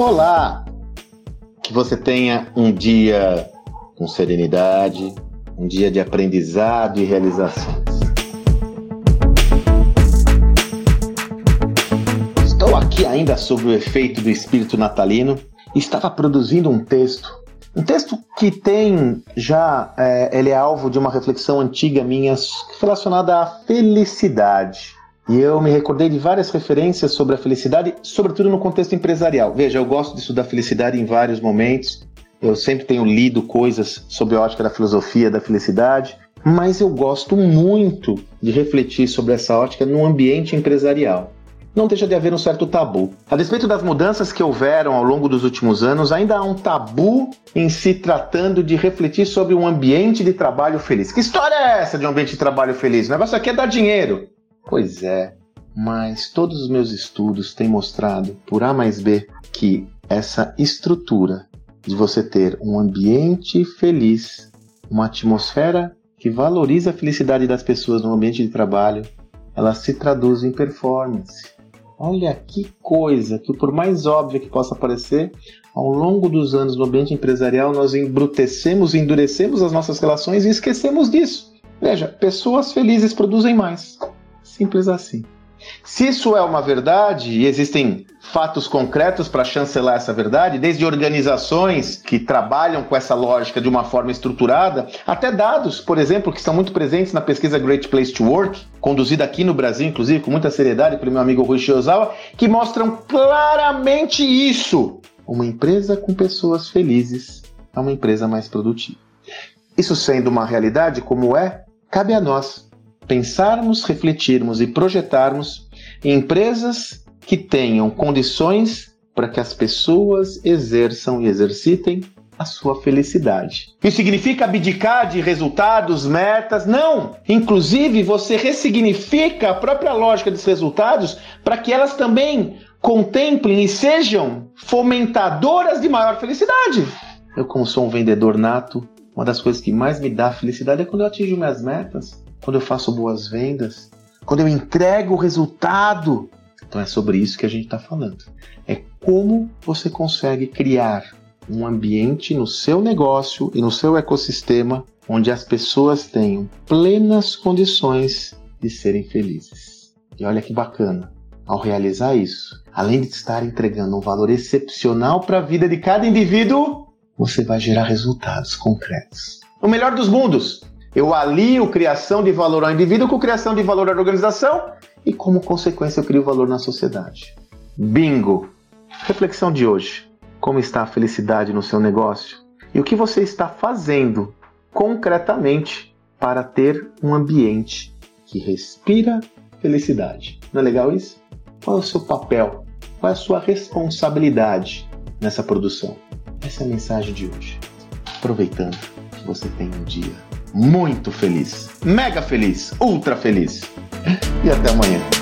Olá! Que você tenha um dia com serenidade, um dia de aprendizado e realizações. Estou aqui ainda sobre o efeito do espírito natalino estava produzindo um texto. Um texto que tem já, é, ele é alvo de uma reflexão antiga minha relacionada à felicidade. E eu me recordei de várias referências sobre a felicidade, sobretudo no contexto empresarial. Veja, eu gosto de estudar felicidade em vários momentos. Eu sempre tenho lido coisas sobre a ótica da filosofia da felicidade, mas eu gosto muito de refletir sobre essa ótica no ambiente empresarial. Não deixa de haver um certo tabu. A despeito das mudanças que houveram ao longo dos últimos anos, ainda há um tabu em se tratando de refletir sobre um ambiente de trabalho feliz. Que história é essa de um ambiente de trabalho feliz? O negócio aqui é dar dinheiro. Pois é, mas todos os meus estudos têm mostrado, por A mais B, que essa estrutura de você ter um ambiente feliz, uma atmosfera que valoriza a felicidade das pessoas no ambiente de trabalho, ela se traduz em performance. Olha que coisa que, por mais óbvia que possa parecer, ao longo dos anos no ambiente empresarial nós embrutecemos, endurecemos as nossas relações e esquecemos disso. Veja, pessoas felizes produzem mais. Simples assim. Se isso é uma verdade e existem fatos concretos para chancelar essa verdade, desde organizações que trabalham com essa lógica de uma forma estruturada, até dados, por exemplo, que estão muito presentes na pesquisa Great Place to Work, conduzida aqui no Brasil, inclusive, com muita seriedade pelo meu amigo Rui Shiozawa, que mostram claramente isso. Uma empresa com pessoas felizes é uma empresa mais produtiva. Isso sendo uma realidade como é, cabe a nós pensarmos, refletirmos e projetarmos empresas que tenham condições para que as pessoas exerçam e exercitem a sua felicidade. Isso significa abdicar de resultados, metas? Não! Inclusive, você ressignifica a própria lógica dos resultados para que elas também contemplem e sejam fomentadoras de maior felicidade. Eu, como sou um vendedor nato, uma das coisas que mais me dá felicidade é quando eu atingo minhas metas quando eu faço boas vendas, quando eu entrego o resultado. Então é sobre isso que a gente está falando. É como você consegue criar um ambiente no seu negócio e no seu ecossistema onde as pessoas tenham plenas condições de serem felizes. E olha que bacana, ao realizar isso, além de estar entregando um valor excepcional para a vida de cada indivíduo, você vai gerar resultados concretos. O melhor dos mundos, eu alio criação de valor ao indivíduo com criação de valor à organização e, como consequência, eu crio valor na sociedade. Bingo! Reflexão de hoje: como está a felicidade no seu negócio? E o que você está fazendo concretamente para ter um ambiente que respira felicidade? Não é legal isso? Qual é o seu papel? Qual é a sua responsabilidade nessa produção? Essa é a mensagem de hoje. Aproveitando que você tem um dia muito feliz, mega feliz, ultra feliz. E até amanhã.